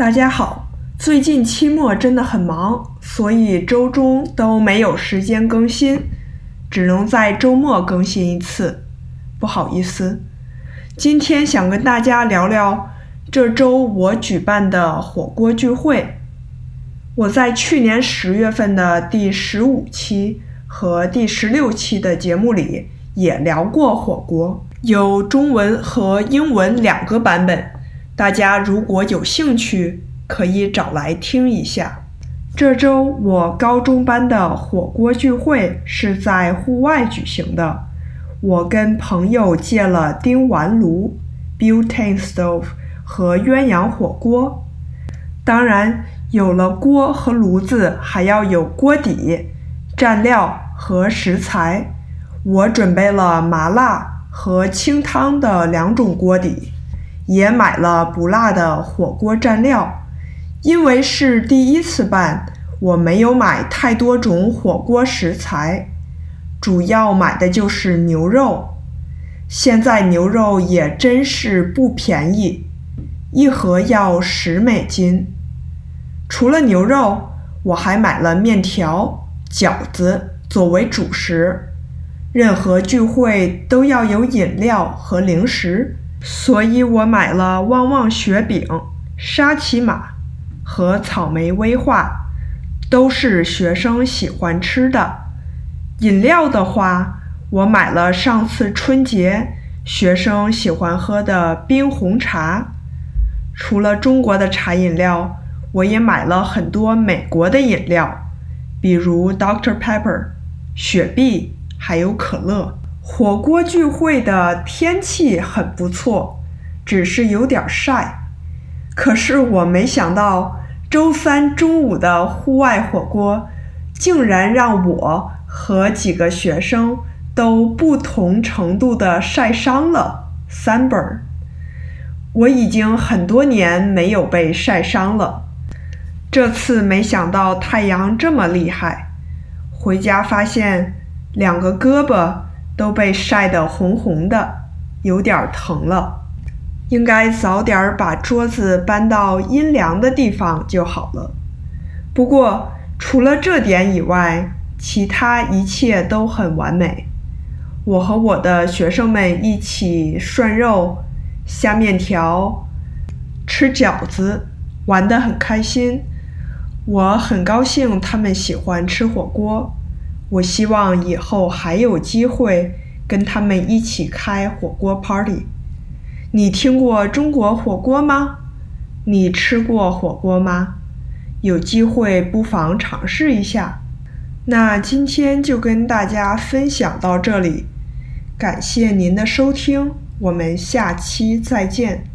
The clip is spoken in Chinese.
大家好，最近期末真的很忙，所以周中都没有时间更新，只能在周末更新一次。不好意思，今天想跟大家聊聊这周我举办的火锅聚会。我在去年十月份的第十五期和第十六期的节目里也聊过火锅，有中文和英文两个版本。大家如果有兴趣，可以找来听一下。这周我高中班的火锅聚会是在户外举行的，我跟朋友借了丁烷炉 （butane stove） 和鸳鸯火锅。当然，有了锅和炉子，还要有锅底、蘸料和食材。我准备了麻辣和清汤的两种锅底。也买了不辣的火锅蘸料，因为是第一次办，我没有买太多种火锅食材，主要买的就是牛肉。现在牛肉也真是不便宜，一盒要十美金。除了牛肉，我还买了面条、饺子作为主食。任何聚会都要有饮料和零食。所以我买了旺旺雪饼、沙琪玛和草莓威化，都是学生喜欢吃的。饮料的话，我买了上次春节学生喜欢喝的冰红茶。除了中国的茶饮料，我也买了很多美国的饮料，比如 Dr Pepper、雪碧，还有可乐。火锅聚会的天气很不错，只是有点晒。可是我没想到，周三中午的户外火锅竟然让我和几个学生都不同程度的晒伤了 （sunburn）。我已经很多年没有被晒伤了，这次没想到太阳这么厉害。回家发现两个胳膊。都被晒得红红的，有点疼了。应该早点把桌子搬到阴凉的地方就好了。不过除了这点以外，其他一切都很完美。我和我的学生们一起涮肉、下面条、吃饺子，玩得很开心。我很高兴他们喜欢吃火锅。我希望以后还有机会跟他们一起开火锅 party。你听过中国火锅吗？你吃过火锅吗？有机会不妨尝试一下。那今天就跟大家分享到这里，感谢您的收听，我们下期再见。